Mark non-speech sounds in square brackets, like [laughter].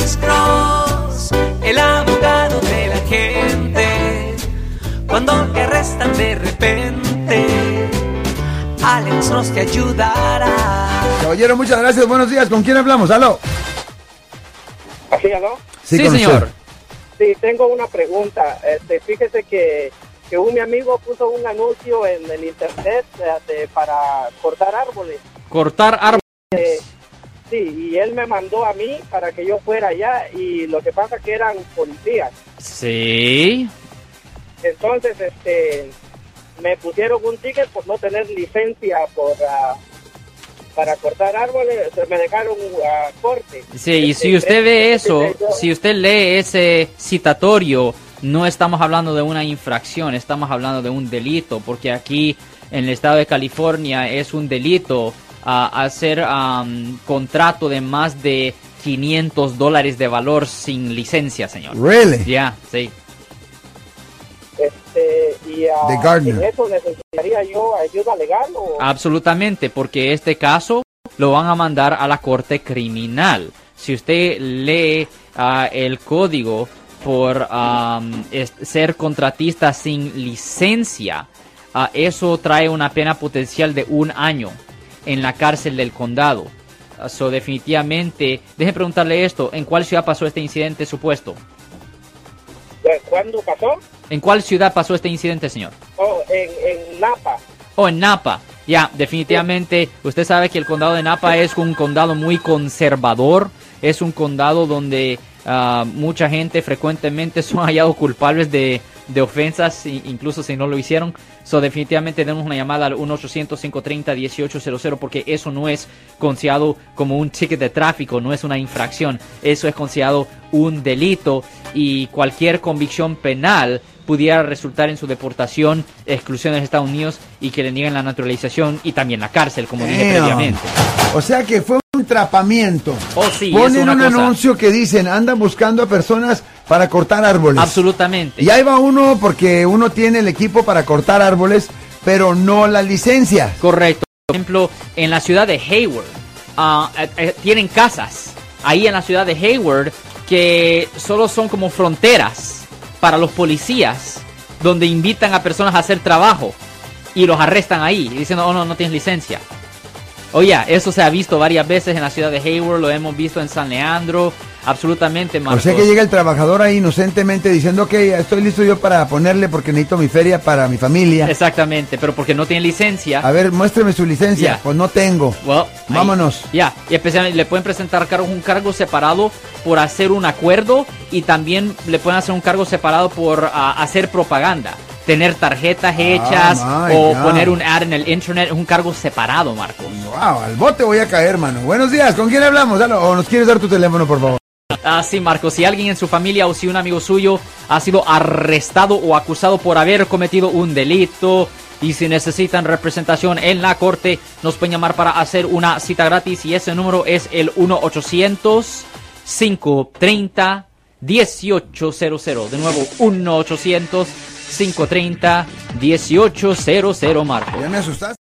Alex Cross, el abogado de la gente. Cuando te arrestan de repente, Alex Cross te ayudará. Caballero, muchas gracias. Buenos días. ¿Con quién hablamos? ¿Aló? ¿Así, aló? Sí, con señor. usted. Sí, tengo una pregunta. Este, fíjese que, que un mi amigo puso un anuncio en el internet eh, de- para cortar árboles. Cortar árboles. Sí, y él me mandó a mí para que yo fuera allá y lo que pasa que eran policías. Sí. Entonces, este, me pusieron un ticket por no tener licencia por ah, para cortar árboles. Me dejaron a corte. Sí, y Este, si usted ve este, eso, yo- si usted lee ese citatorio, no estamos hablando de una infracción, estamos hablando de un delito, porque aquí en el estado de California es un delito ah, hacer am, contrato de más de 500 dólares de valor sin licencia, señor. Really? Ya, sí. Este, y De Gardner. en eso necesitaría yo ayuda legal o Absolutamente, porque este caso lo van a mandar a la corte criminal. Si usted lee ah, el código por es- ser contratista sin licencia, ah, eso trae una pena potencial de un año en la cárcel del condado. Ah, so, definitivamente, deje preguntarle esto, ¿en cuál ciudad pasó este incidente supuesto? ¿De ¿Cuándo pasó? ¿En cuál ciudad pasó este incidente, señor? Oh, en, en Napa. O en Napa. Ya, definitivamente, usted sabe que el condado de Napa es un condado muy conservador. Es un condado donde ah, mucha gente frecuentemente [laughs] son hallados culpables de, de ofensas, incluso si no lo hicieron. So, definitivamente demos una llamada al 1-800-530-1800 porque eso no es considerado como un ticket de tráfico, no es una infracción. Eso es considerado un delito y cualquier convicción penal pudiera resultar en su deportación, exclusión de Estados Unidos y que le nieguen la naturalización y también la cárcel, como dije Damn. previamente. O sea que fue trapamiento. Oh, sí, Ponen una un cosa. anuncio que dicen, andan buscando a personas para cortar árboles. Absolutamente. Y ahí va uno porque uno tiene el equipo para cortar árboles, pero no la licencia. Correcto. Por ejemplo, en la ciudad de Hayward, eh, eh, tienen casas ahí en la ciudad de Hayward que solo son como fronteras para los policías, donde invitan a personas a hacer trabajo y los arrestan ahí, diciendo, oh no, no tienes licencia. Oye, eso se ha visto varias veces en la ciudad de Hayward, lo hemos visto en San Leandro, absolutamente, O Marcos. sea que llega el trabajador ahí inocentemente diciendo, ok, estoy listo yo para ponerle porque necesito mi feria para mi familia. Exactamente, pero porque no tiene licencia. A ver, muéstreme su licencia. Pues no tengo. Well. Vámonos. Ya, y especialmente le pueden presentar cargos, un cargo separado por hacer un acuerdo y también le pueden hacer un cargo separado por ah, hacer propaganda. Tener tarjetas hechas Ah, my o God. poner un ad en el internet es un cargo separado, Marcos. Wow, al bote voy a caer, mano. Buenos días, ¿con quién hablamos? ¿O nos quieres dar tu teléfono, por favor? Ah, sí, Marcos, si alguien en su familia o si un amigo suyo ha sido arrestado o acusado por haber cometido un delito y si necesitan representación en la corte, nos pueden llamar para hacer una cita gratis y ese número es el 1-800-530-1800. De nuevo, 1-800-530-1800, Marcos. Ya me asustaste.